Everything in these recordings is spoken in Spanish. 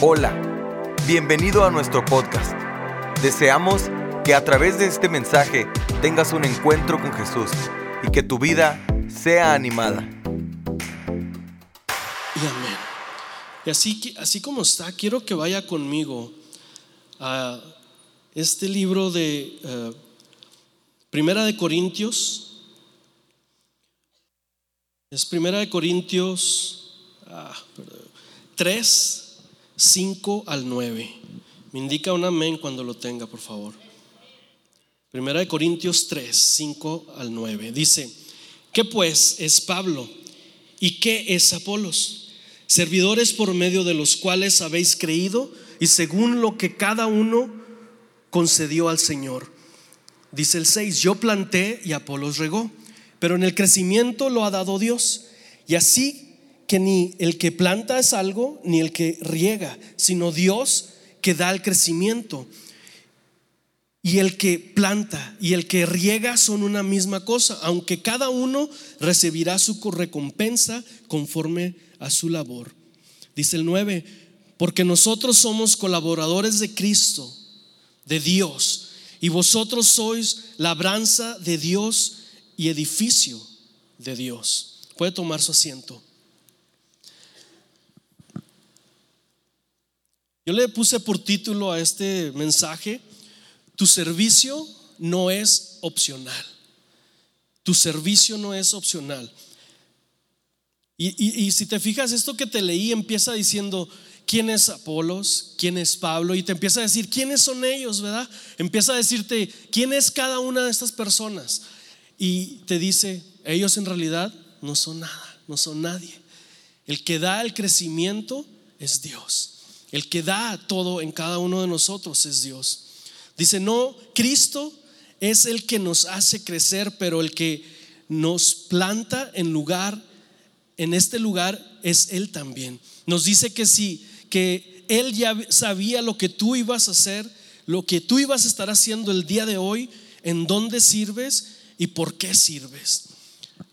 Hola, bienvenido a nuestro podcast. Deseamos que a través de este mensaje tengas un encuentro con Jesús y que tu vida sea animada. Y amén. Y así, así como está, quiero que vaya conmigo a este libro de eh, Primera de Corintios. Es Primera de Corintios 3, 5 al 9. Me indica un amén cuando lo tenga, por favor. Primera de Corintios 3, 5 al 9. Dice, ¿qué pues es Pablo? ¿Y qué es Apolos? Servidores por medio de los cuales habéis creído y según lo que cada uno concedió al Señor. Dice el 6, yo planté y Apolos regó, pero en el crecimiento lo ha dado Dios. Y así que ni el que planta es algo, ni el que riega, sino Dios que da el crecimiento. Y el que planta y el que riega son una misma cosa, aunque cada uno recibirá su recompensa conforme a su labor. Dice el 9, porque nosotros somos colaboradores de Cristo, de Dios, y vosotros sois labranza de Dios y edificio de Dios. Puede tomar su asiento. Yo le puse por título a este mensaje, tu servicio no es opcional. Tu servicio no es opcional. Y, si te fijas, esto que te leí empieza diciendo, ¿quién es Apolos? ¿Quién es Pablo? Y te empieza a decir, ¿quiénes son ellos? ¿Verdad? Empieza a decirte, ¿quién es cada una de estas personas? Y te dice, ellos en realidad no son nada, no son nadie. El que da el crecimiento es Dios. El que da todo en cada uno de nosotros es Dios. Dice, no, Cristo es el que nos hace crecer, pero el que nos planta en lugar, en este lugar, es Él también. Nos dice que sí, que Él ya sabía lo que tú ibas a hacer, lo que tú ibas a estar haciendo el día de hoy, en dónde sirves y por qué sirves.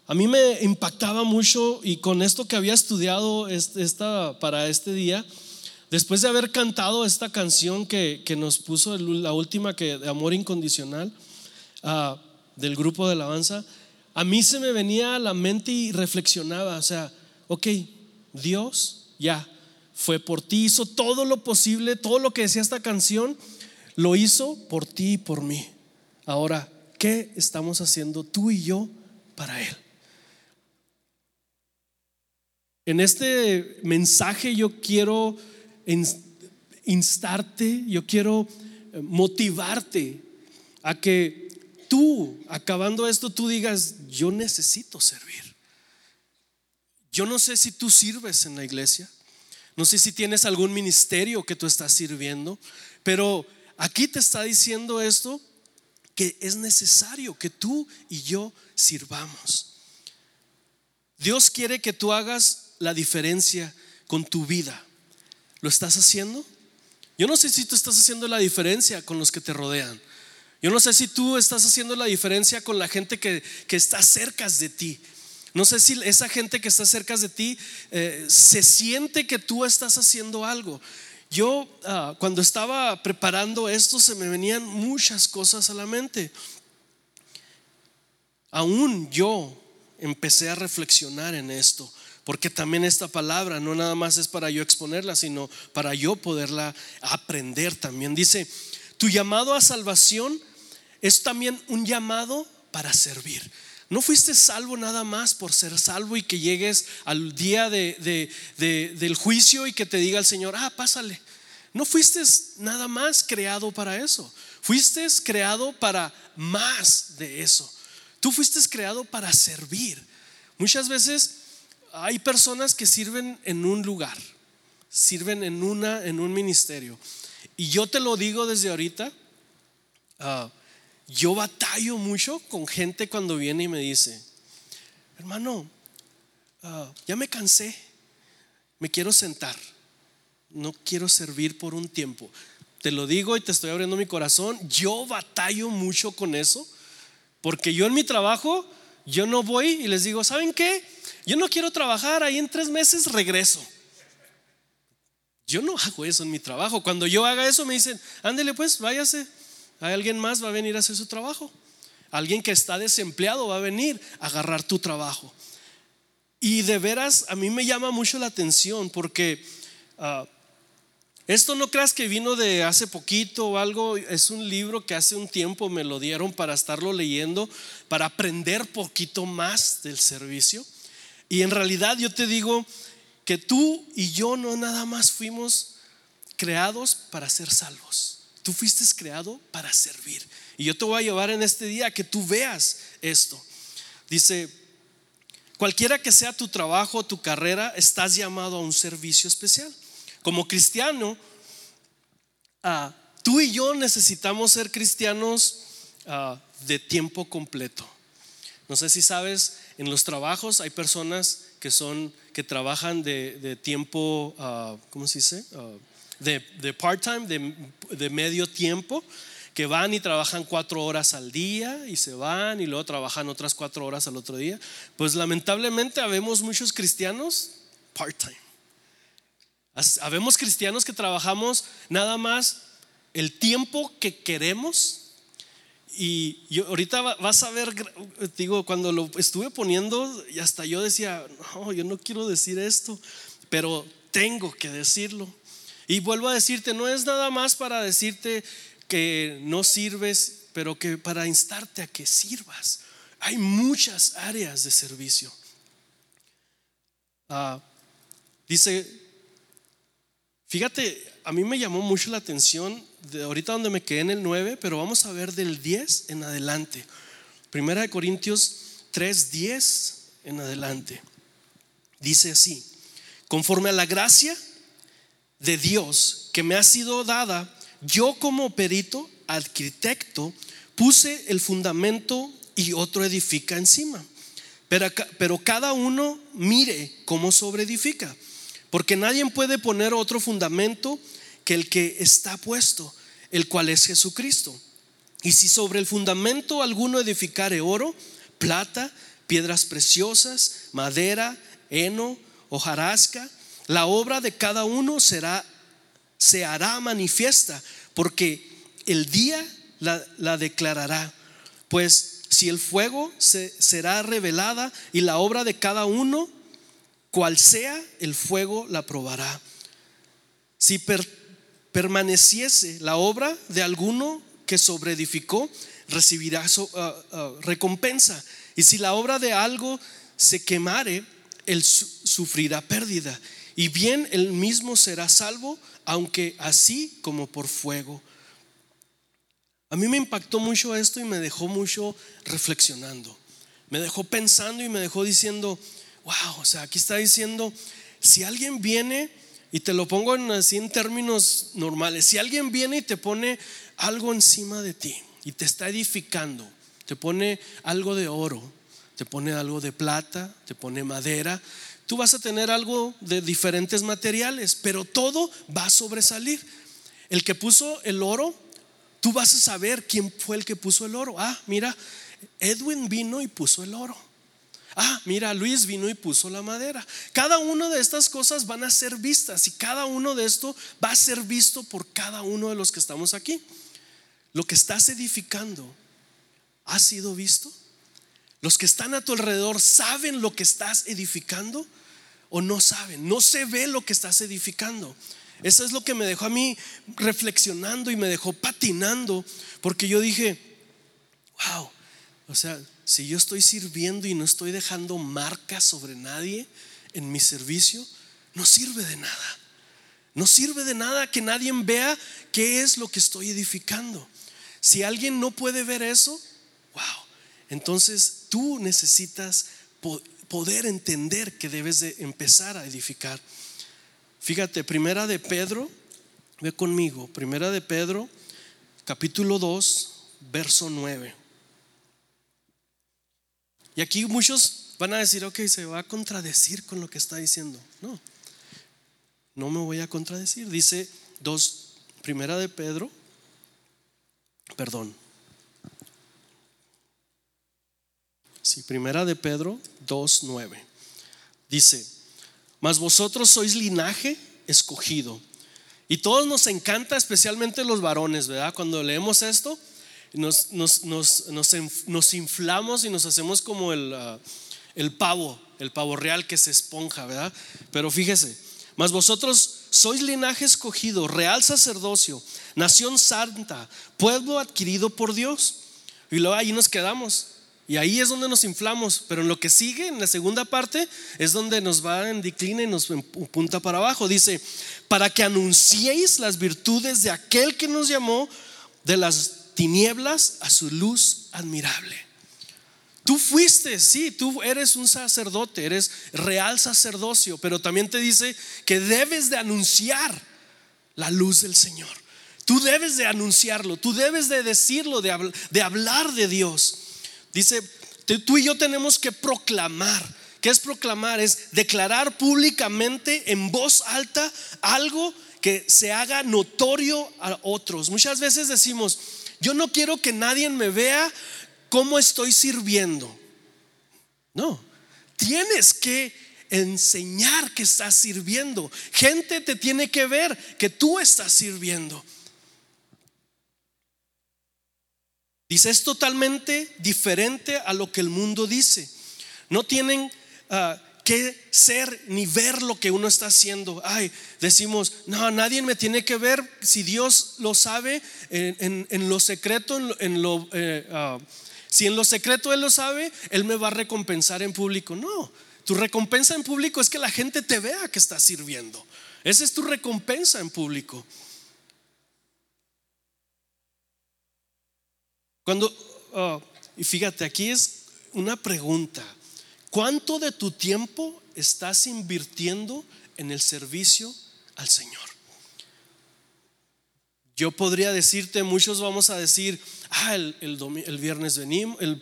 A mí me impactaba mucho y con esto que había estudiado esta, para este día, Después de haber cantado esta canción que, nos puso la última que de Amor Incondicional ah, del grupo de alabanza, a mí se me venía a la mente y reflexionaba, o sea, ok, Dios ya fue por ti, hizo todo lo posible, todo lo que decía esta canción, lo hizo por ti y por mí. Ahora, ¿qué estamos haciendo tú y yo para Él? En este mensaje yo quiero instarte, yo quiero eh, motivarte a que tú, acabando esto, tú digas, yo necesito servir. Yo no sé si tú sirves en la iglesia, no sé si tienes algún ministerio que tú estás sirviendo, pero aquí te está diciendo esto, que es necesario que tú y yo sirvamos. Dios quiere que tú hagas la diferencia con tu vida. ¿Lo estás haciendo? Yo no sé si tú estás haciendo la diferencia con los que te rodean. Yo no sé si tú estás haciendo la diferencia con la gente que, está cerca de ti. No sé si esa gente que está cerca de ti eh, se siente que tú estás haciendo algo. Yo ah, cuando estaba preparando esto se me venían muchas cosas a la mente. Aún yo empecé a reflexionar en esto. Porque también esta palabra no nada más es para yo exponerla, sino para yo poderla aprender también. Dice, tu llamado a salvación es también un llamado para servir. No fuiste salvo nada más por ser salvo y que llegues al día de, del juicio y que te diga el Señor, ah, pásale. No fuiste nada más creado para eso. Fuiste creado para más de eso. Tú fuiste creado para servir. Muchas veces hay personas que sirven en un lugar, sirven en, una, en un ministerio. Y yo te lo digo desde ahorita, ah, yo batallo mucho con gente cuando viene y me dice, hermano, ah, ya me cansé, me quiero sentar, no quiero servir por un tiempo. Te lo digo y te estoy abriendo mi corazón, yo batallo mucho con eso, porque yo en mi trabajo, yo no voy y les digo, ¿saben qué? Yo no quiero trabajar, ahí en tres meses regreso. Yo no hago eso en mi trabajo. Cuando yo haga eso me dicen, ándele pues, váyase. Hay alguien más va a venir a hacer su trabajo. Alguien que está desempleado va a venir a agarrar tu trabajo. Y de veras a mí me llama mucho la atención porque ah, esto no creas que vino de hace poquito o algo, es un libro que hace un tiempo me lo dieron para estarlo leyendo, para aprender poquito más del servicio. Y en realidad yo te digo que tú y yo no nada más fuimos creados para ser salvos. Tú fuiste creado para servir. Y yo te voy a llevar en este día a que tú veas esto. Dice, cualquiera que sea tu trabajo, tu carrera, estás llamado a un servicio especial como cristiano, ah, tú y yo necesitamos ser cristianos ah, de tiempo completo. No sé si sabes, en los trabajos hay personas que son que trabajan de, tiempo, uh, ¿cómo se dice? de, part-time, de, de medio tiempo, que van y trabajan cuatro horas al día y se van y luego trabajan otras cuatro horas al otro día. Pues lamentablemente habemos muchos cristianos part-time. Habemos cristianos que trabajamos nada más el tiempo que queremos. Y ahorita vas a ver, digo, cuando lo estuve poniendo, y hasta yo decía, no, yo no quiero decir esto, pero tengo que decirlo. Y vuelvo a decirte, no es nada más para decirte que no sirves, pero que para instarte a que sirvas. Hay muchas áreas de servicio. Ah, dice Fíjate, a mí me llamó mucho la atención de ahorita donde me quedé en el 9, pero vamos a ver del 10 en adelante. Primera de Corintios 3, 10 en adelante. Dice así, conforme a la gracia de Dios que me ha sido dada, yo como perito, arquitecto, puse el fundamento y otro edifica encima. Pero, pero cada uno mire cómo sobreedifica porque nadie puede poner otro fundamento que el que está puesto, el cual es Jesucristo. Y si sobre el fundamento alguno edificare oro, plata, piedras preciosas, madera, heno, hojarasca, la obra de cada uno será se hará manifiesta, porque el día la, declarará. Pues si el fuego se, será revelada y la obra de cada uno cual sea el fuego la probará. Si permaneciese la obra de alguno que sobreedificó, recibirá ah, ah, recompensa. Y si la obra de algo se quemare, él sufrirá pérdida. Y bien él mismo será salvo, aunque así como por fuego. A mí me impactó mucho esto y me dejó mucho reflexionando. Me dejó pensando y me dejó diciendo, wow, o sea, aquí está diciendo, si alguien viene, y te lo pongo en, así en términos normales, si alguien viene y te pone algo encima de ti y te está edificando, te pone algo de oro, te pone algo de plata, te pone madera, tú vas a tener algo de diferentes materiales, pero todo va a sobresalir. El que puso el oro, tú vas a saber quién fue el que puso el oro. Ah, mira, Edwin vino y puso el oro. Ah, mira, Luis vino y puso la madera. Cada una de estas cosas van a ser vistas y cada uno de esto va a ser visto por cada uno de los que estamos aquí. Lo que estás edificando ha sido visto. Los que están a tu alrededor saben lo que estás edificando o no saben. No se ve lo que estás edificando. Eso es lo que me dejó a mí reflexionando y me dejó patinando porque yo dije, wow, o sea, si yo estoy sirviendo y no estoy dejando marcas sobre nadie en mi servicio, no sirve de nada. No sirve de nada que nadie vea qué es lo que estoy edificando. Si alguien no puede ver eso, wow. Entonces tú necesitas poder entender que debes de empezar a edificar. Fíjate, primera de Pedro, ve conmigo, primera de Pedro, capítulo 2, verso 9. Y aquí muchos van a decir, ok, se va a contradecir con lo que está diciendo. No, no me voy a contradecir. Dice dos, primera de Pedro, perdón. Sí, primera de Pedro 2.9. Dice, mas vosotros sois linaje escogido, Y todos nos encanta, especialmente los varones, ¿verdad? Cuando leemos esto, nos, nos, inflamos y nos hacemos como el, ah, el pavo, el pavo real que se esponja, ¿verdad? Pero fíjese, mas vosotros sois linaje escogido, real sacerdocio, nación santa, pueblo adquirido por Dios. Y luego ahí nos quedamos. Y ahí es donde nos inflamos, pero en lo que sigue, en la segunda parte, es donde nos va en decline y nos punta para abajo. Dice, para que anunciéis las virtudes de aquel que nos llamó de las tinieblas a su luz admirable. Tú fuiste, sí, tú eres un sacerdote, eres real sacerdocio, pero también te dice que debes de anunciar la luz del Señor. Tú debes de anunciarlo, tú debes de decirlo, de, de hablar de Dios. Dice, tú y yo tenemos que proclamar. ¿Qué es proclamar? Es declarar públicamente en voz alta algo que se haga notorio a otros. Muchas veces decimos, yo no quiero que nadie me vea cómo estoy sirviendo. No, tienes que enseñar que estás sirviendo. Gente te tiene que ver que tú estás sirviendo. Dice, es totalmente diferente a lo que el mundo dice. No tienen ah, que ser ni ver lo que uno está haciendo. Ay, decimos, no, nadie me tiene que ver. Si Dios lo sabe en, lo secreto, en lo, eh, ah, si en lo secreto Él lo sabe, Él me va a recompensar en público. No, tu recompensa en público es que la gente te vea que estás sirviendo. Esa es tu recompensa en público. Cuando, oh, y fíjate, aquí es una pregunta. ¿Cuánto de tu tiempo estás invirtiendo en el servicio al Señor? Yo podría decirte, muchos vamos a decir, ah, el, el, viernes venimos, el,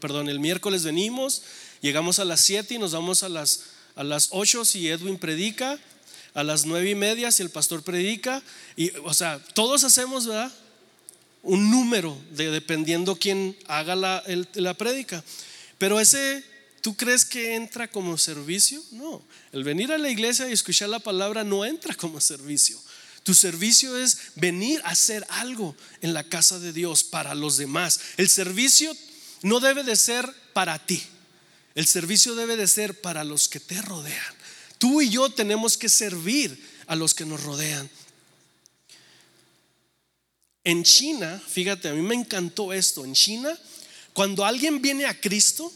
perdón, el miércoles venimos, llegamos a las 7 y nos vamos a las, a las 8 si Edwin predica, a las nueve y media si el pastor predica, y o sea, todos hacemos, ¿verdad? un número de, dependiendo quién haga la, la. Pero ese, ¿tú crees que entra como servicio? No, el venir a la iglesia y escuchar la palabra no entra como servicio. Tu servicio es venir a hacer algo en la casa de Dios para los demás. El servicio no debe de ser para ti. El servicio debe de ser para los que te rodean. Tú y yo tenemos que servir a los que nos rodean. En China, fíjate, a mí me encantó esto. En China, cuando alguien viene a Cristo,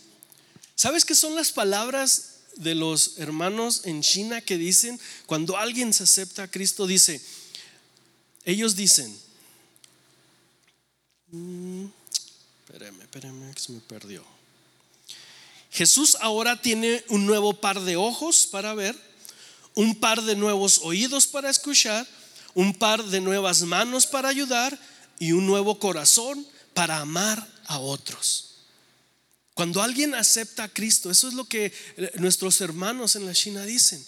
¿sabes qué son las palabras de los hermanos en China que dicen, cuando alguien se acepta a Cristo, dice, ellos dicen, mm, espérame, espérame, que se me perdió. Jesús ahora tiene un nuevo par de ojos para ver, un par de nuevos oídos para escuchar un par de nuevas manos para ayudar y un nuevo corazón para amar a otros. Cuando alguien acepta a Cristo, eso es lo que eh, nuestros hermanos en la China dicen.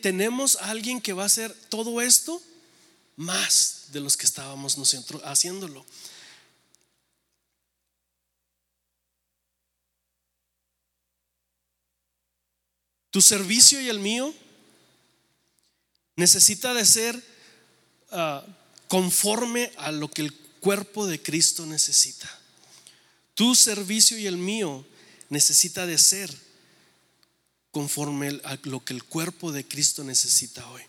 Tenemos a alguien que va a hacer todo esto más de los que estábamos nosotros haciéndolo. Tu servicio y el mío necesita de ser ah, conforme a lo que el cuerpo de Cristo necesita. Tu servicio y el mío necesita de ser conforme a lo que el cuerpo de Cristo necesita hoy.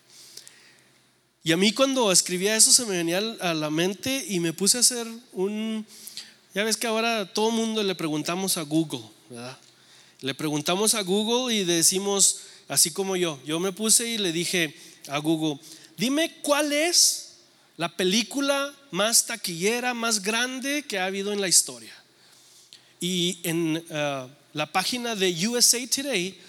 Y a mí cuando escribía eso se me venía a la mente y me puse a hacer un... Ya ves que ahora todo mundo le preguntamos a Google, ¿verdad? Le preguntamos a Google y decimos, así como yo, yo me puse y le dije, a Google, dime cuál es la película más taquillera, más grande que ha habido en la historia. Y en uh, la página de USA Today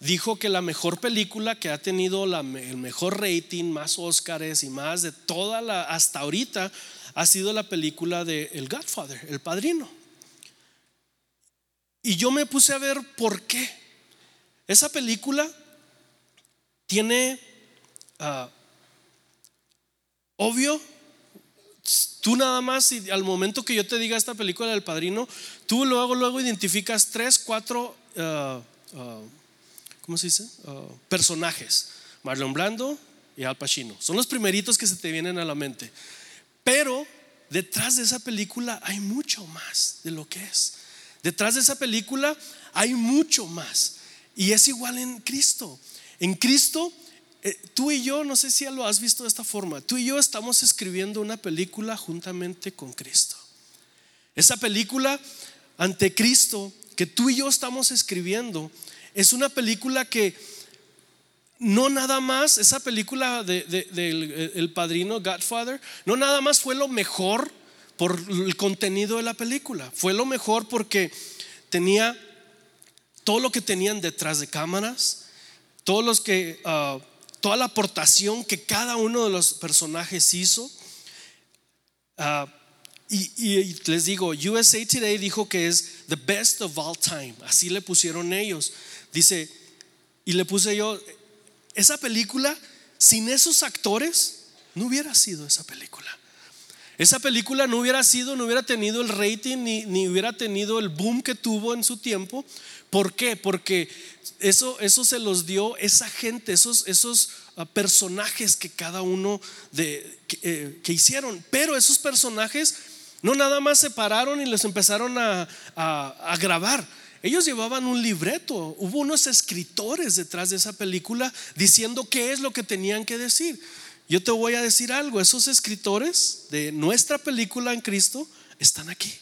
dijo que la mejor película que ha tenido el mejor rating, más Oscars y más de toda la hasta ahorita ha sido la película de El Godfather, El Padrino. Y yo me puse a ver por qué. Esa película tiene Ah, obvio, tú nada más, y al momento que yo te diga esta película del padrino, tú luego, luego identificas tres, cuatro, uh, ¿cómo se dice? personajes. Marlon Blando, y Al Pacino. Son los primeritos que se te vienen a la mente. Pero detrás de esa película hay mucho más de lo que es. Detrás de esa película hay mucho más. Y es igual en Cristo. En Cristo, eh, tú y yo, no sé si ya lo has visto de esta forma, tú y yo estamos escribiendo una película juntamente con Cristo. Esa película ante Cristo que tú y yo estamos escribiendo es una película que no nada más, esa película del de, el padrino Godfather, no nada más fue lo mejor por el contenido de la película, fue lo mejor porque tenía todo lo que tenían detrás de cámaras, todos los que, ah, toda la aportación que cada uno de los personajes hizo. Ah, y, les digo, USA Today dijo que es the best of all time, así le pusieron ellos. Dice, y le puse yo, esa película, sin esos actores, no hubiera sido esa película. Esa película no hubiera sido, no hubiera tenido el rating ni, ni hubiera tenido el boom que tuvo en su tiempo. ¿Por qué? Porque eso, eso se los dio esa gente, esos, esos ah, personajes que cada uno de, eh, que hicieron. Pero esos personajes no nada más se pararon y les empezaron a, grabar. Ellos llevaban un libreto, hubo unos escritores detrás de esa película diciendo qué es lo que tenían que decir. Yo te voy a decir algo, esos escritores de nuestra película en Cristo están aquí.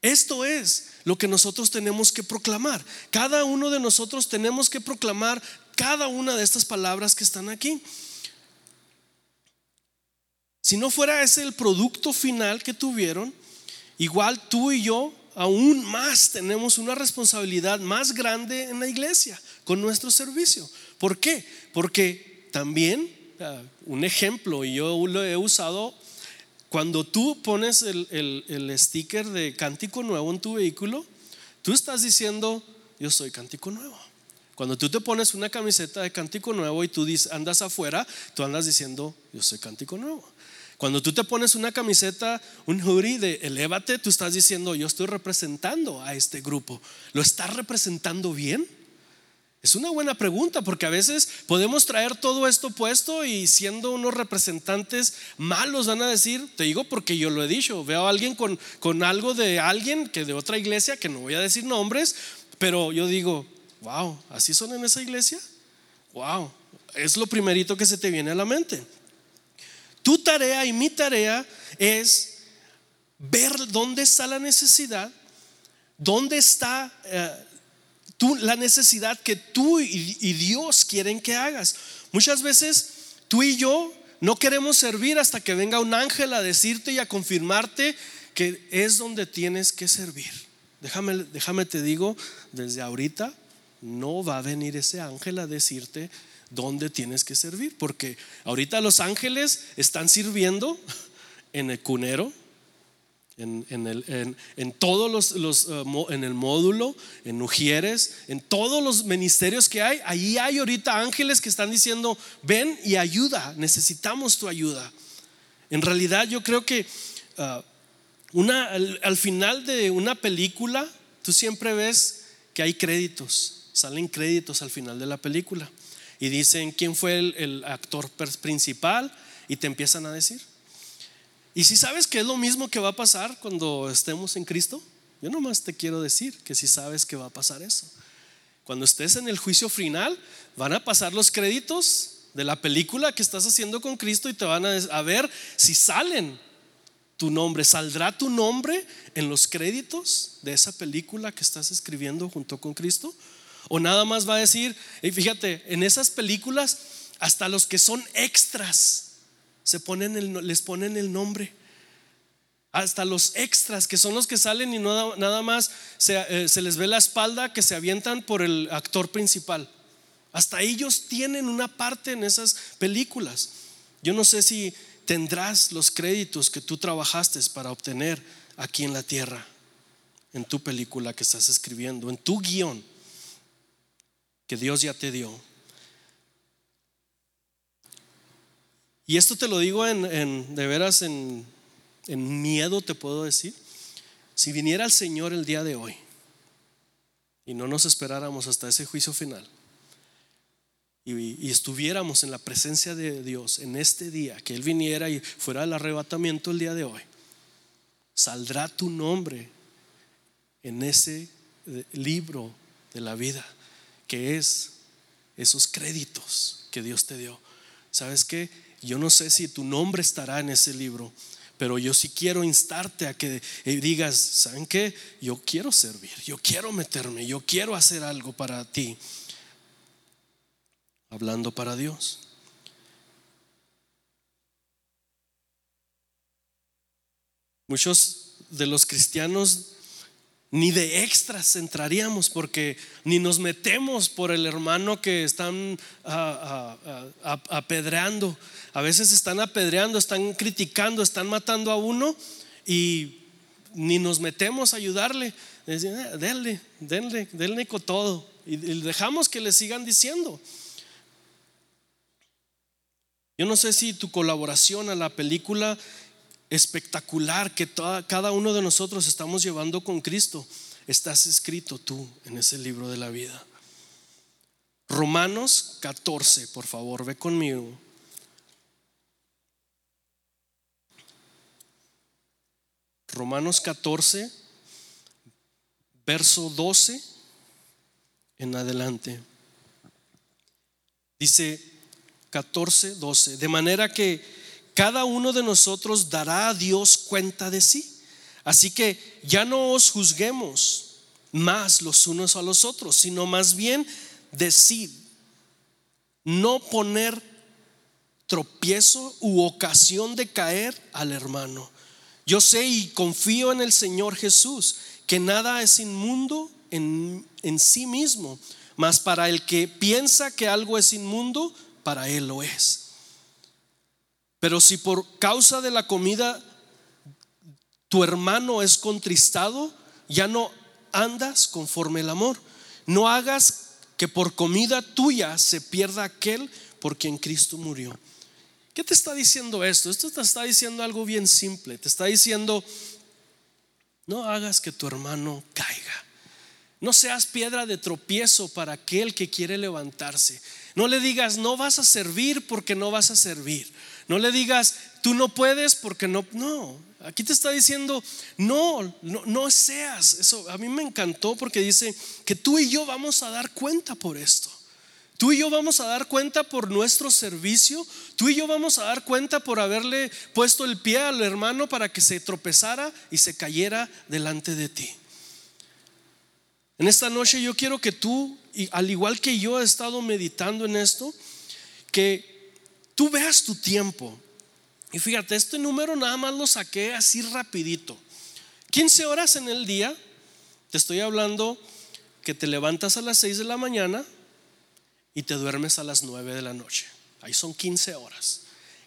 Esto es lo que nosotros tenemos que proclamar. Cada uno de nosotros tenemos que proclamar cada una de estas palabras que están aquí. Si no fuera ese el producto final que tuvieron, igual tú y yo aún más tenemos una responsabilidad más grande en la iglesia con nuestro servicio. ¿Por qué? Porque también, ah, un ejemplo, y yo lo he usado, cuando tú pones el, el sticker de cántico nuevo en tu vehículo, tú estás diciendo, yo soy cántico nuevo. Cuando tú te pones una camiseta de cántico nuevo y tú andas afuera, tú andas diciendo, yo soy cántico nuevo. Cuando tú te pones una camiseta, un hoodie de elévate, tú estás diciendo, yo estoy representando a este grupo. ¿Lo estás representando bien? Es una buena pregunta porque a veces podemos traer todo esto puesto y siendo unos representantes malos van a decir, te digo porque yo lo he dicho, veo a alguien con, con algo de alguien que de otra iglesia, que no voy a decir nombres, pero yo digo, wow, ¿así son en esa iglesia? Wow, es lo primerito que se te viene a la mente. Tu tarea y mi tarea es ver dónde está la necesidad, dónde está eh, la necesidad que tú y, y Dios quieren que hagas. Muchas veces tú y yo no queremos servir hasta que venga un ángel a decirte y a confirmarte que es donde tienes que servir. Déjame, déjame te digo, desde ahorita no va a venir ese ángel a decirte dónde tienes que servir, porque ahorita los ángeles están sirviendo en el cunero, en, el, en, todos los, eh, en el módulo, en Ujieres, en todos los ministerios que hay, ahí hay ahorita ángeles que están diciendo, ven y ayuda, necesitamos tu ayuda. En realidad yo creo que ah, una, al final de una película, tú siempre ves que hay créditos, salen créditos al final de la película y dicen quién fue el, actor principal y te empiezan a decir. Y si sabes que es lo mismo que va a pasar cuando estemos en Cristo, yo nomás te quiero decir que si sabes que va a pasar eso. Cuando estés en el juicio final, van a pasar los créditos de la película que estás haciendo con Cristo y te van a, ver si salen tu nombre, saldrá tu nombre en los créditos de esa película que estás escribiendo junto con Cristo o nada más va a decir, y fíjate, en esas películas, hasta los que son extras, se ponen les ponen el nombre. Hasta los extras, que son los que salen y nada más se, eh, se les ve la espalda que se avientan por el actor principal. Hasta ellos tienen una parte en esas películas. Yo no sé si tendrás los créditos que tú trabajaste para obtener aquí en la tierra, en tu película que estás escribiendo, en tu guion que Dios ya te dio. Y esto te lo digo en, de veras en, miedo, te puedo decir. Si viniera el Señor el día de hoy y no nos esperáramos hasta ese juicio final, y, estuviéramos en la presencia de Dios en este día, que Él viniera y fuera el arrebatamiento el día de hoy, saldrá tu nombre en ese eh, libro de la vida, que es esos créditos que Dios te dio. ¿Sabes qué? Yo no sé si tu nombre estará en ese libro, pero yo sí quiero instarte a que eh, digas, ¿saben qué? Yo quiero servir, yo quiero meterme, yo quiero hacer algo para ti hablando para Dios. Muchos de los cristianos ni de extras entraríamos porque ni nos metemos por el hermano que están apedreando. A veces están apedreando, están criticando, están matando a uno y ni nos metemos a ayudarle. Ah, denle, denle, denle con todo. Y dejamos que le sigan diciendo. Yo no sé si tu colaboración a la película espectacular que cada uno de nosotros estamos llevando con Cristo, estás escrito tú en ese libro de la vida. Romanos 14, por favor, ve conmigo. Romanos 14, verso 12 en adelante. Dice, 14, 12. De manera que cada uno de nosotros dará a Dios cuenta de sí. Así que ya no os juzguemos más los unos a los otros, sino más bien decid, no poner tropiezo u ocasión de caer al hermano. Yo sé y confío en el Señor Jesús, que nada es inmundo en, en sí mismo, mas para el que piensa que algo es inmundo, para él lo es. Pero si por causa de la comida tu hermano es contristado, ya no andas conforme el amor. No hagas que por comida tuya se pierda aquel por quien Cristo murió. ¿Qué te está diciendo esto? Esto te está diciendo algo bien simple. Te está diciendo, no hagas que tu hermano caiga. No seas piedra de tropiezo para aquel que quiere levantarse. No le digas, no vas a servir porque no vas a servir. No le digas, tú no puedes porque no. No, aquí te está diciendo, no, no, seas. Eso a mí me encantó porque dice que tú y yo vamos a dar cuenta por esto. Tú y yo vamos a dar cuenta por nuestro servicio. Tú y yo vamos a dar cuenta por haberle puesto el pie al hermano para que se tropezara y se cayera delante de ti. En esta noche yo quiero que tú al igual que yo he estado meditando en esto, que tú veas tu tiempo. Y fíjate, este número nada más lo saqué así rapidito. 15 horas en el día, te estoy hablando que te levantas a las 6 de la mañana y te duermes a las 9 de la noche. Ahí son 15 horas.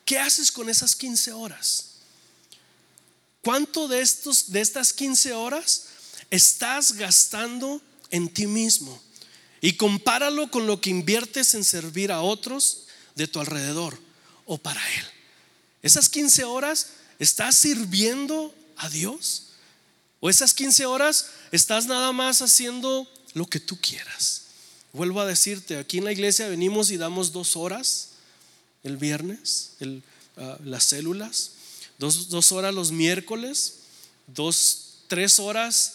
¿Qué haces con esas 15 horas? ¿Cuánto de, estos, de estas 15 horas estás gastando en ti mismo? Y compáralo con lo que inviertes en servir a otros de tu alrededor o para Él. Esas 15 horas, ¿estás sirviendo a Dios? ¿O esas 15 horas estás nada más haciendo lo que tú quieras? Vuelvo a decirte, aquí en la iglesia venimos y damos dos horas el viernes, ah, las células, dos, horas los miércoles, dos, tres horas,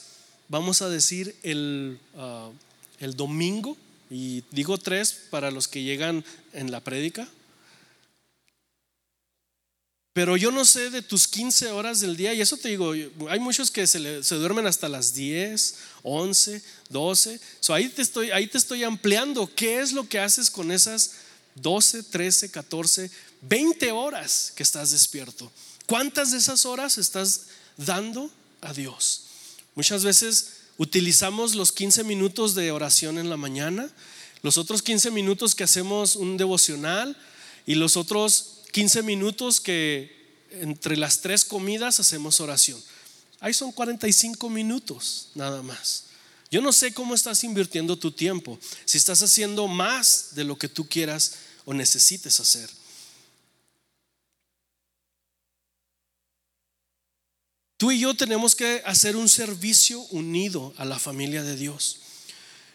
vamos a decir, el... El domingo, y digo tres para los que llegan en la prédica. Pero yo no sé de tus 15 horas del día, y eso te digo, hay muchos que se, duermen hasta las 10, 11, 12. ahí, te estoy, ahí te estoy ampliando. ¿Qué es lo que haces con esas 12, 13, 14, 20 horas que estás despierto? ¿Cuántas de esas horas estás dando a Dios? Muchas veces utilizamos los 15 minutos de oración en la mañana, los otros 15 minutos que hacemos un devocional y los otros 15 minutos que entre las tres comidas hacemos oración. Ahí son 45 minutos nada más. Yo no sé cómo estás invirtiendo tu tiempo, si estás haciendo más de lo que tú quieras o necesites hacer. Tú y yo tenemos que hacer un servicio unido a la familia de Dios.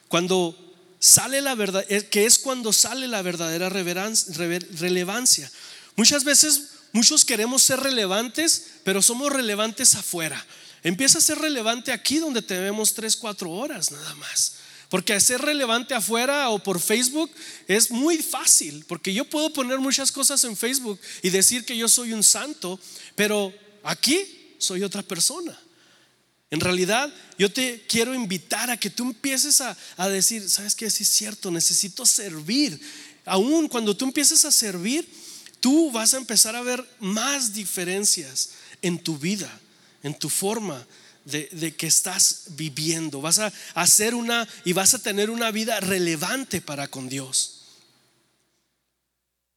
Cuando sale la verdad, que es cuando sale la verdadera relevancia. Muchas veces muchos queremos ser relevantes, pero somos relevantes afuera. Empieza a ser relevante aquí donde te vemos 3, 4 horas nada más. Porque ser relevante afuera o por Facebook es muy fácil, porque yo puedo poner muchas cosas en Facebook y decir que yo soy un santo, pero aquí soy otra persona. En realidad, yo te quiero invitar a que tú empieces a, decir, ¿sabes qué? Sí es cierto, necesito servir. Aún cuando tú empieces a servir, tú vas a empezar a ver más diferencias en tu vida, en tu forma de, que estás viviendo. Vas a hacer una y vas a tener una vida relevante para con Dios.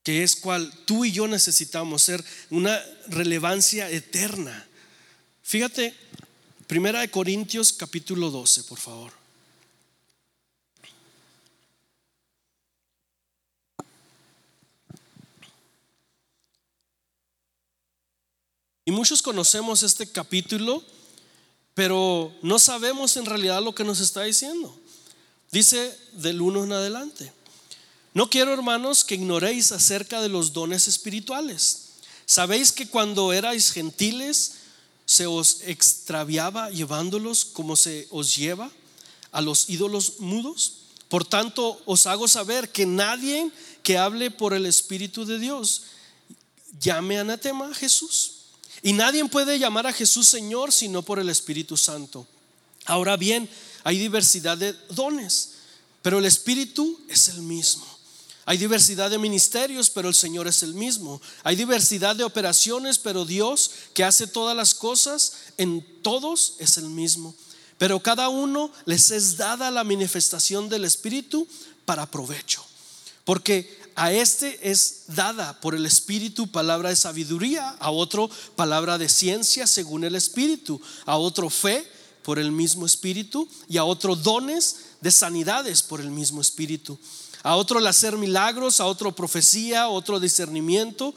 Que es cual tú y yo necesitamos ser una relevancia eterna. Fíjate, Primera de Corintios capítulo 12, por favor. Y muchos conocemos este capítulo pero no sabemos en realidad lo que nos está diciendo. Dice del uno en adelante. No quiero, hermanos, que ignoréis acerca de los dones espirituales. Sabéis que cuando erais gentiles se os extraviaba llevándolos como se os lleva a los ídolos mudos. Por tanto, os hago saber que nadie que hable por el Espíritu de Dios llame anatema a Jesús. Y nadie puede llamar a Jesús Señor sino por el Espíritu Santo. Ahora bien, hay diversidad de dones, pero el Espíritu es el mismo. Hay diversidad de ministerios, pero el Señor es el mismo. Hay diversidad de operaciones, pero Dios que hace todas las cosas en todos es el mismo. Pero cada uno les es dada la manifestación del Espíritu para provecho. Porque a este es dada por el Espíritu palabra de sabiduría, a otro palabra de ciencia según el Espíritu, a otro fe por el mismo Espíritu y a otro dones de sanidades por el mismo Espíritu, a otro el hacer milagros, a otro profecía, a otro discernimiento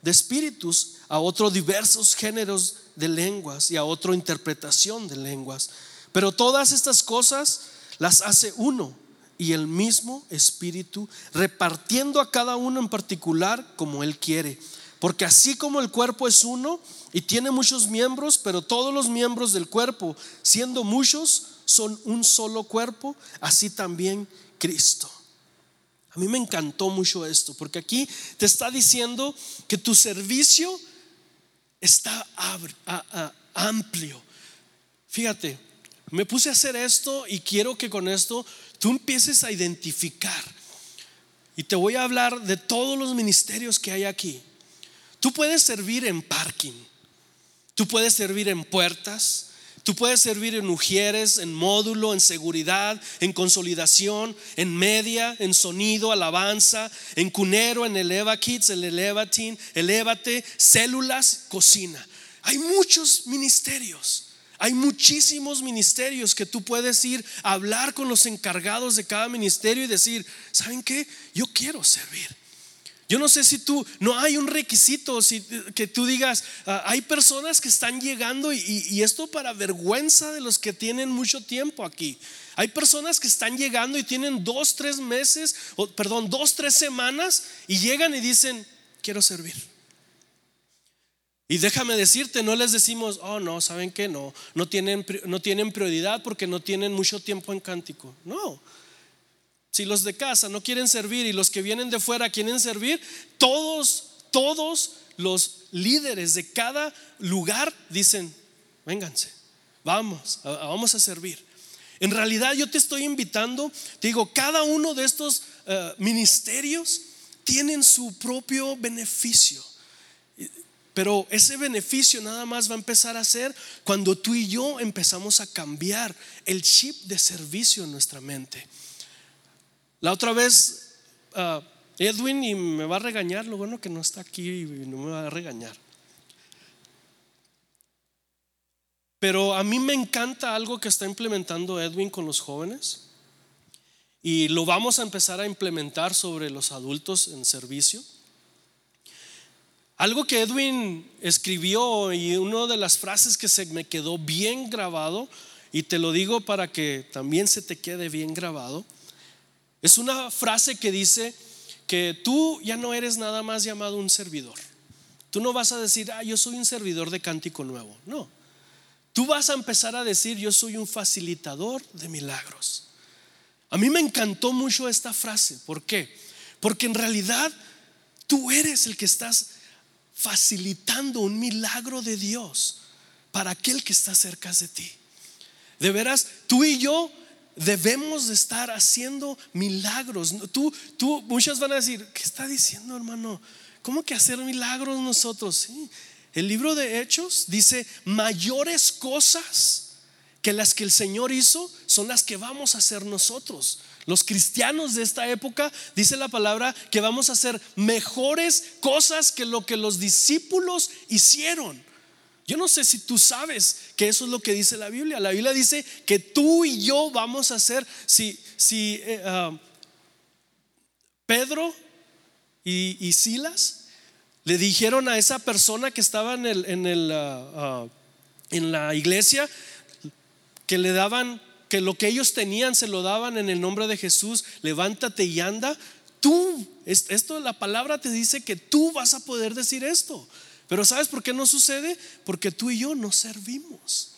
de espíritus, a otro diversos géneros de lenguas y a otro interpretación de lenguas. Pero todas estas cosas las hace uno y el mismo Espíritu, repartiendo a cada uno en particular como Él quiere. Porque así como el cuerpo es uno y tiene muchos miembros, pero todos los miembros del cuerpo, siendo muchos, son un solo cuerpo, así también Cristo. A mí me encantó mucho esto, porque aquí te está diciendo que tu servicio está amplio. Fíjate, me puse a hacer esto y quiero que con esto tú empieces a identificar. Y te voy a hablar de todos los ministerios que hay aquí. Tú puedes servir en parking, tú puedes servir en puertas, tú puedes servir en ujieres, en módulo, en seguridad, en consolidación, en media, en sonido, alabanza, en cunero, en eleva kits, el elevatin, elevate, células, cocina. Hay muchos ministerios. Hay muchísimos ministerios que tú puedes ir a hablar con los encargados de cada ministerio y decir, ¿saben qué? Yo quiero servir. Yo no sé si tú, no hay un requisito si, que tú digas, ah, hay personas que están llegando y, esto para vergüenza de los que tienen mucho tiempo aquí. Hay personas que están llegando y tienen dos, tres meses, o, perdón, dos, tres semanas y llegan y dicen, quiero servir. Y déjame decirte, no les decimos, oh no, ¿saben qué? No, no tienen, no tienen prioridad porque no tienen mucho tiempo en cántico. No. Si los de casa no quieren servir y los que vienen de fuera quieren servir, todos, todos los líderes de cada lugar dicen, vénganse, vamos, vamos a servir. En realidad yo te estoy invitando, te digo, cada uno de estos eh, ministerios tienen su propio beneficio. Pero ese beneficio nada más va a empezar a ser cuando tú y yo empezamos a cambiar el chip de servicio en nuestra mente. La otra vez, uh, Edwin, y me va a regañar, lo bueno que no está aquí y no me va a regañar. Pero a mí me encanta algo que está implementando Edwin con los jóvenes. Y lo vamos a empezar a implementar sobre los adultos en servicio. Algo que Edwin escribió y una de las frases que se me quedó bien grabado, y te lo digo para que también se te quede bien grabado, Es una frase que dice que tú ya no eres nada más llamado un servidor. Tú no vas a decir, ah, yo soy un servidor de cántico nuevo. No. Tú vas a empezar a decir, yo soy un facilitador de milagros. A mí me encantó mucho esta frase. ¿Por qué? Porque en realidad tú eres el que estás facilitando un milagro de Dios para aquel que está cerca de ti. De veras, tú y yo debemos de estar haciendo milagros. Tú, tú, muchas van a decir, ¿qué está diciendo hermano? ¿Cómo que hacer milagros nosotros? Sí. El libro de Hechos dice, mayores cosas que las que el Señor hizo son las que vamos a hacer nosotros. Los cristianos de esta época, dice la palabra, que vamos a hacer mejores cosas que lo que los discípulos hicieron. Yo no sé si tú sabes que eso es lo que dice la Biblia. La Biblia dice que tú y yo vamos a hacer, si, si eh, ah, Pedro y, Silas le dijeron a esa persona que estaba en, el, ah, ah, en la iglesia que le daban, que lo que ellos tenían se lo daban en el nombre de Jesús, levántate y anda. Tú, esto la palabra te dice que tú vas a poder decir esto. Pero ¿sabes por qué no sucede? Porque tú y yo no servimos.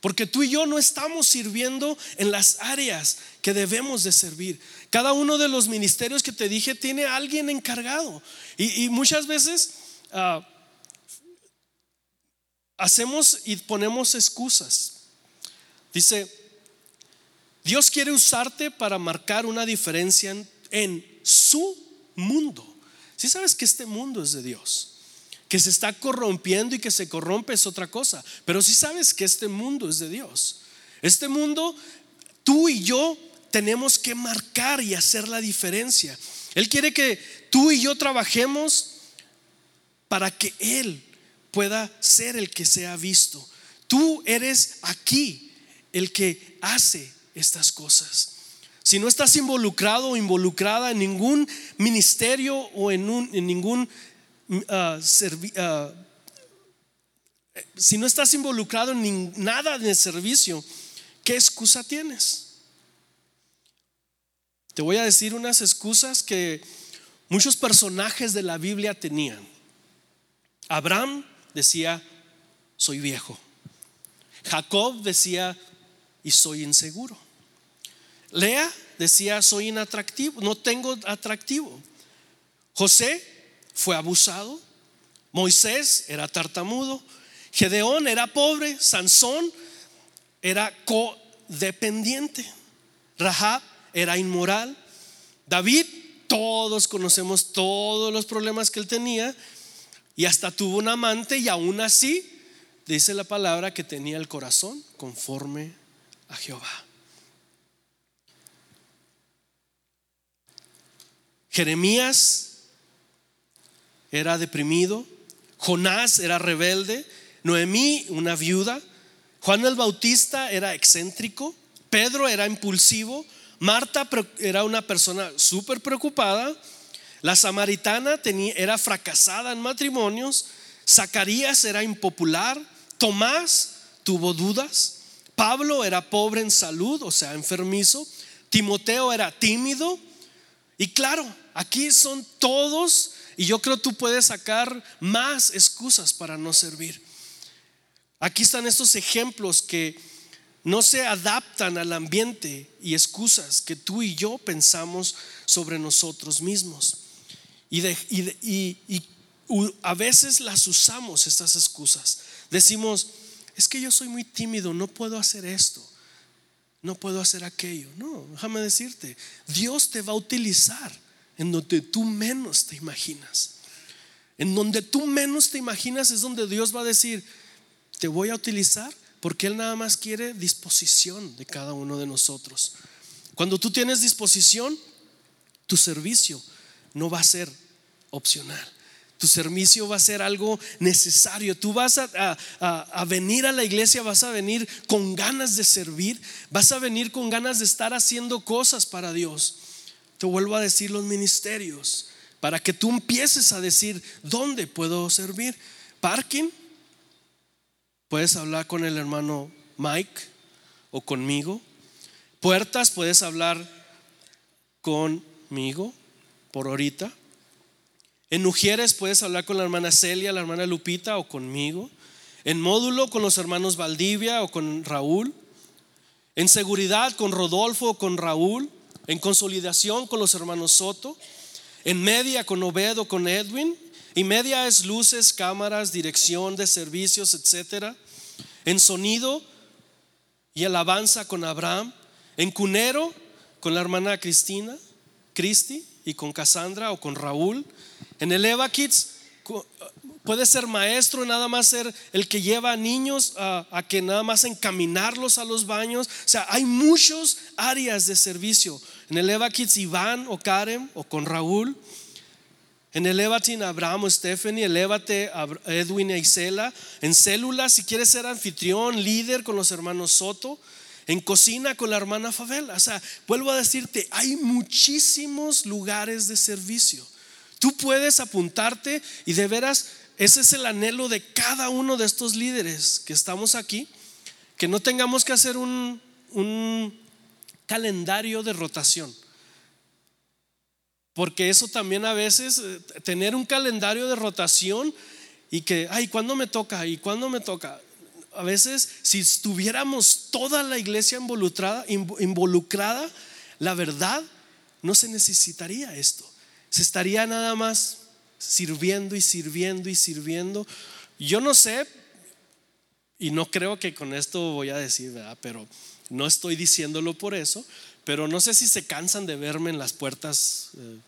Porque tú y yo no estamos sirviendo en las áreas que debemos de servir. Cada uno de los ministerios que te dije tiene alguien encargado. Y, muchas veces ah, hacemos y ponemos excusas. Dice, Dios quiere usarte para marcar una diferencia en, su mundo. Si sabes que este mundo es de Dios que se está corrompiendo y que se corrompe es otra cosa. Pero si sabes que este mundo es de Dios. Este mundo, tú y yo tenemos que marcar y hacer la diferencia. Él quiere que tú y yo trabajemos para que Él pueda ser el que sea visto. Tú eres aquí el que hace estas cosas. Si no estás involucrado o involucrada en ningún ministerio o en, un, en ningún Ah, ah, si no estás involucrado en nada de servicio, ¿qué excusa tienes? Te voy a decir unas excusas que muchos personajes de la Biblia tenían. Abraham decía, soy viejo. Jacob decía, y soy inseguro. Lea decía, soy inatractivo, no tengo atractivo. José fue abusado. Moisés era tartamudo. Gedeón era pobre. Sansón era codependiente. Rahab era inmoral. David, todos conocemos todos los problemas que él tenía. Y hasta tuvo un amante y aún así dice la palabra que tenía el corazón conforme a Jehová. Jeremías era deprimido, Jonás era rebelde, Noemí una viuda, Juan el Bautista era excéntrico, Pedro era impulsivo, Marta era una persona súper preocupada, la samaritana tenía, era fracasada en matrimonios, Zacarías era impopular, Tomás tuvo dudas, Pablo era pobre en salud, o sea, enfermizo, Timoteo era tímido, y claro, aquí son todos y yo creo tú puedes sacar más excusas para no servir. Aquí están estos ejemplos que no se adaptan al ambiente y excusas que tú y yo pensamos sobre nosotros mismos. Y, a veces las usamos, estas excusas. Decimos, es que yo soy muy tímido, no puedo hacer esto, no puedo hacer aquello. No, déjame decirte, Dios te va a utilizar en donde tú menos te imaginas. En donde tú menos te imaginas es donde Dios va a decir, te voy a utilizar porque Él nada más quiere disposición de cada uno de nosotros. Cuando tú tienes disposición, tu servicio no va a ser opcional. Tu servicio va a ser algo necesario. Tú vas a, a, venir a la iglesia, vas a venir con ganas de servir, vas a venir con ganas de estar haciendo cosas para Dios te vuelvo a decir los ministerios, para que tú empieces a decir, ¿dónde puedo servir? Parking, puedes hablar con el hermano Mike o conmigo. Puertas, puedes hablar conmigo por ahorita. En Ujieres puedes hablar con la hermana Celia, la hermana Lupita o conmigo. En módulo con los hermanos Valdivia o con Raúl. En seguridad con Rodolfo o con Raúl. En consolidación con los hermanos Soto. En media con Obed o con Edwin. Y media es luces, cámaras, dirección de servicios, etc. En sonido y alabanza con Abraham. En cunero con la hermana Cristina, Cristi y con Cassandra o con Raúl. En el Eva Kids puede ser maestro, nada más ser el que lleva a niños a, que nada más encaminarlos a los baños. O sea, hay muchas áreas de servicio. En el Eva Kids, Iván o Karen o con Raúl. En el Evatin Abraham o Stephanie, elévate a Edwin e Isela. En células, si quieres ser anfitrión, líder con los hermanos Soto. En cocina con la hermana Favela. O sea, vuelvo a decirte, hay muchísimos lugares de servicio. Tú puedes apuntarte y de veras, ese es el anhelo de cada uno de estos líderes que estamos aquí, que no tengamos que hacer un, un calendario de rotación. Porque eso también a veces, eh, tener un calendario de rotación y que, ay, ¿cuándo me toca? ¿Y cuándo me toca? A veces, si estuviéramos toda la iglesia involucrada, involucrada, la verdad, no se necesitaría esto se estaría nada más sirviendo y sirviendo y sirviendo. Yo no sé, y no creo que con esto voy a decir, ¿verdad? Pero no estoy diciéndolo por eso, pero no sé si se cansan de verme en las puertas eh,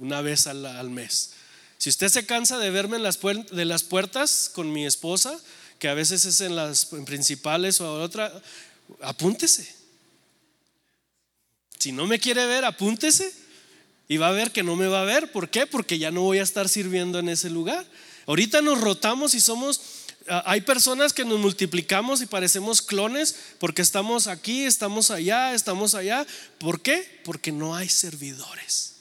una vez al, mes. Si usted se cansa de verme en las, de las puertas con mi esposa, que a veces es en las principales o otra, apúntese. Si no me quiere ver, apúntese y va a ver que no me va a ver. ¿Por qué? Porque ya no voy a estar sirviendo en ese lugar. Ahorita nos rotamos y somos, hay personas que nos multiplicamos y parecemos clones porque estamos aquí, estamos allá, estamos allá. ¿Por qué? Porque no hay servidores.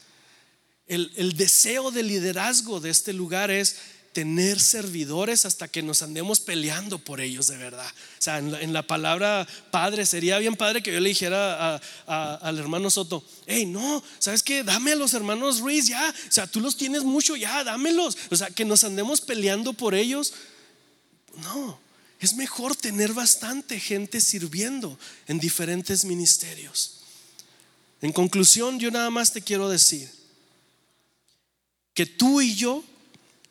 El, el deseo de liderazgo de este lugar es tener servidores hasta que nos andemos peleando por ellos de verdad. O sea, en la, palabra padre, sería bien padre que yo le dijera al hermano Soto, hey, no, ¿sabes qué? Dame a los hermanos Ruiz ya. O sea, tú los tienes mucho ya, dámelos. O sea, que nos andemos peleando por ellos. No, es mejor tener bastante gente sirviendo en diferentes ministerios. En conclusión, yo nada más te quiero decir que tú y yo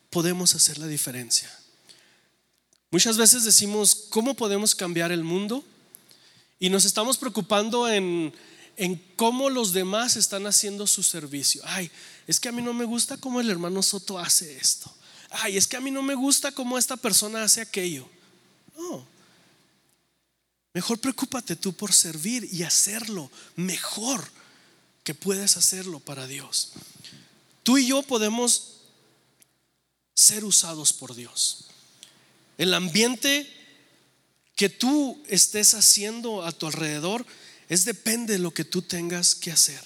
podemos hacer la diferencia. Muchas veces decimos, ¿cómo podemos cambiar el mundo? Y nos estamos preocupando en, en cómo los demás están haciendo su servicio. Ay, es que a mí no me gusta cómo el hermano Soto hace esto. Ay, es que a mí no me gusta cómo esta persona hace aquello. No. Mejor preocúpate tú por servir y hacerlo mejor que puedes hacerlo para Dios. Tú y yo podemos ser usados por Dios. El ambiente que tú estés haciendo a tu alrededor es depende de lo que tú tengas que hacer.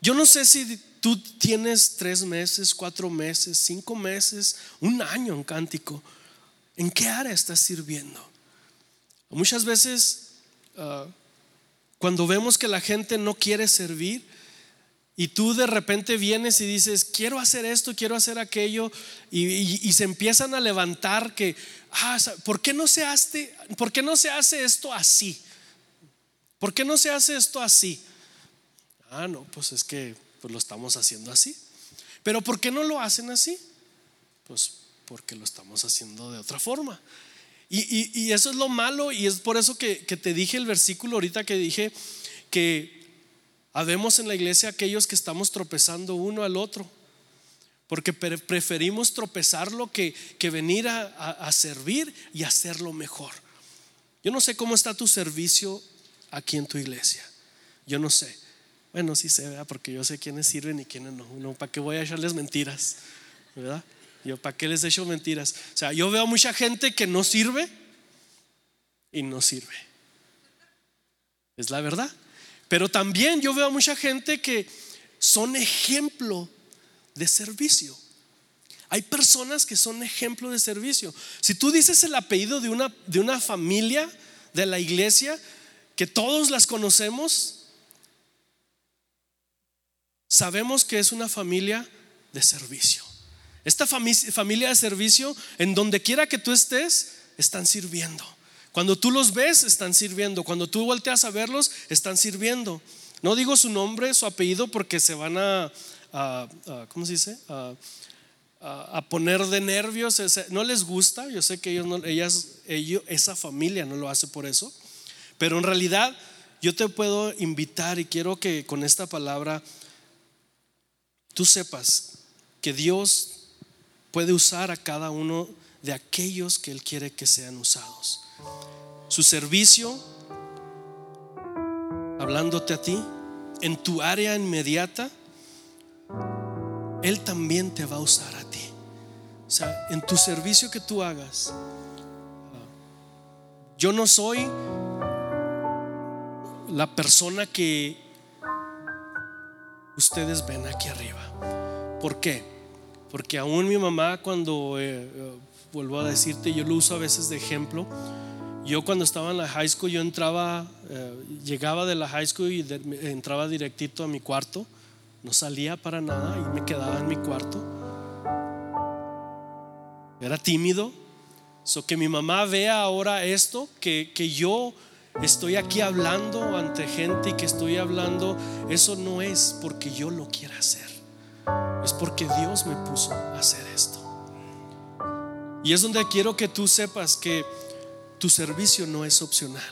Yo no sé si tú tienes tres meses, cuatro meses, cinco meses, un año en cántico. ¿En qué área estás sirviendo? Muchas veces, ah, cuando vemos que la gente no quiere servir, y tú de repente vienes y dices, quiero hacer esto, quiero hacer aquello, y, se empiezan a levantar que, ah, ¿por qué, no se hace, ¿por qué no se hace esto así? ¿Por qué no se hace esto así? Ah, no, pues es que pues lo estamos haciendo así. Pero ¿por qué no lo hacen así? Pues porque lo estamos haciendo de otra forma. Y, eso es lo malo, y es por eso que te dije el versículo ahorita que dije que Habemos en la iglesia aquellos que estamos tropezando uno al otro, porque preferimos tropezarlo que, que venir a, servir y hacerlo mejor. Yo no sé cómo está tu servicio aquí en tu iglesia. Yo no sé. Bueno, sí sé, ¿verdad? porque yo sé quiénes sirven y quiénes no. no ¿Para qué voy a echarles mentiras? ¿Verdad? Yo, ¿para qué les echo mentiras? O sea, yo veo mucha gente que no sirve y no sirve. Es la verdad. Pero también yo veo mucha gente que son ejemplo de servicio. Hay personas que son ejemplo de servicio. Si tú dices el apellido de una, de una familia de la iglesia, que todos las conocemos, sabemos que es una familia de servicio. Esta familia de servicio, en donde quiera que tú estés, están sirviendo. Cuando tú los ves, están sirviendo. Cuando tú volteas a verlos, están sirviendo. No digo su nombre, su apellido, porque se van a, ¿cómo se dice? A, poner de nervios. No les gusta. Yo sé que ellos, no, ellas, ellos, esa familia no lo hace por eso. Pero en realidad, yo te puedo invitar y quiero que con esta palabra tú sepas que Dios puede usar a cada uno de aquellos que Él quiere que sean usados. Su servicio, hablándote a ti, en tu área inmediata, Él también te va a usar a ti. O sea, en tu servicio que tú hagas, yo no soy la persona que ustedes ven aquí arriba. ¿Por qué? Porque aún mi mamá cuando, eh, eh, vuelvo a decirte, yo lo uso a veces de ejemplo, yo cuando estaba en la high school, yo entraba, eh, llegaba de la high school y entraba directito a mi cuarto, no salía para nada y me quedaba en mi cuarto. Era tímido. So que mi mamá vea ahora esto, que, que yo estoy aquí hablando ante gente y que estoy hablando, eso no es porque yo lo quiera hacer, es porque Dios me puso a hacer esto. Y es donde quiero que tú sepas que tu servicio no es opcional.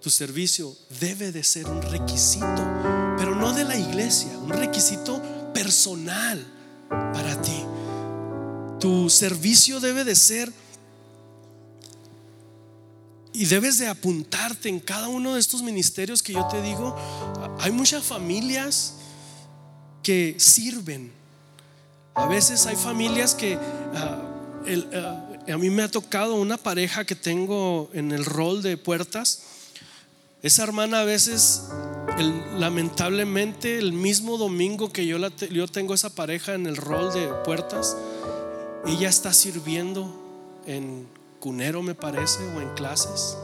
Tu servicio debe de ser un requisito, pero no de la iglesia, un requisito personal para ti. Tu servicio debe de ser y debes de apuntarte en cada uno de estos ministerios que yo te digo. Hay muchas familias que sirven. A veces hay familias que ah, ah, a mí me ha tocado una pareja que tengo en el rol de puertas. Esa hermana a veces, lamentablemente, el mismo domingo que yo, yo tengo esa pareja en el rol de puertas, ella está sirviendo en cunero me parece, o en clases.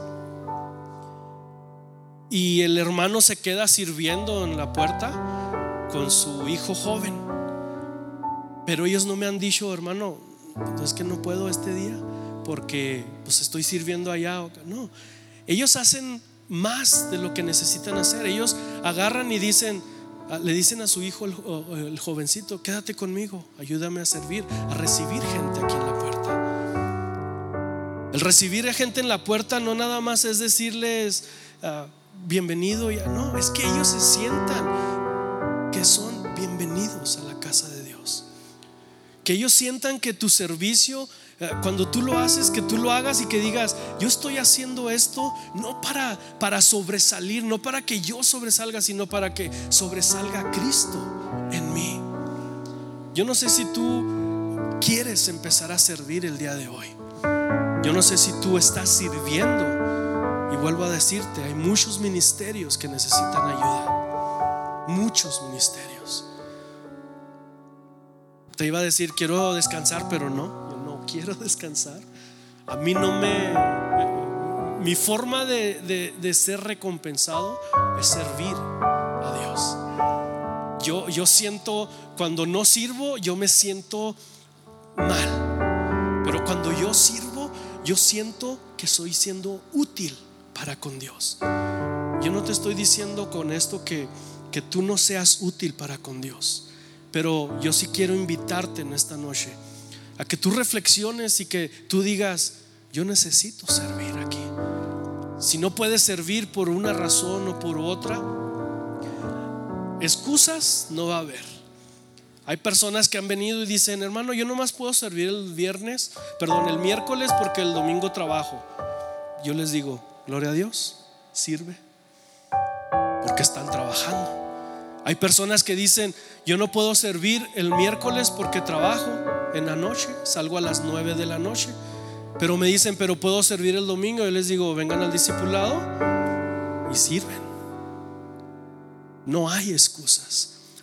Y el hermano se queda sirviendo en la puerta con su hijo joven. Pero ellos no me han dicho, hermano, es que no puedo este día porque pues estoy sirviendo allá. No, ellos hacen más de lo que necesitan hacer. Ellos agarran y dicen, le dicen a su hijo, el, jovencito, quédate conmigo, ayúdame a servir, a recibir gente aquí en la puerta. Recibir a gente en la puerta no nada más es decirles ah, bienvenido, ya no, es que ellos se sientan que son bienvenidos a la casa de Dios. Que ellos sientan que tu servicio, eh, cuando tú lo haces, que tú lo hagas y que digas, yo estoy haciendo esto no para, para sobresalir, no para que yo sobresalga, sino para que sobresalga Cristo en mí. Yo no sé si tú quieres empezar a servir el día de hoy. Yo no sé si tú estás sirviendo. Y vuelvo a decirte, hay muchos ministerios que necesitan ayuda. Muchos ministerios. Te iba a decir, quiero descansar, pero no, yo no quiero descansar. A mí no me... Mi forma de, de ser recompensado es servir a Dios. Yo, yo siento, cuando no sirvo, yo me siento mal. Pero cuando yo sirvo, yo siento que estoy siendo útil para con Dios. Yo no te estoy diciendo con esto que, que tú no seas útil para con Dios, pero yo sí quiero invitarte en esta noche a que tú reflexiones y que tú digas, yo necesito servir aquí. Si no puedes servir por una razón o por otra, excusas no va a haber. Hay personas que han venido y dicen, hermano, yo nomás puedo servir el viernes, perdón, el miércoles porque el domingo trabajo. Yo les digo, gloria a Dios, sirve, porque están trabajando. Hay personas que dicen, yo no puedo servir el miércoles porque trabajo en la noche, salgo a las nueve de la noche. Pero me dicen, pero puedo servir el domingo. Yo les digo, vengan al discipulado y sirven. No hay excusas.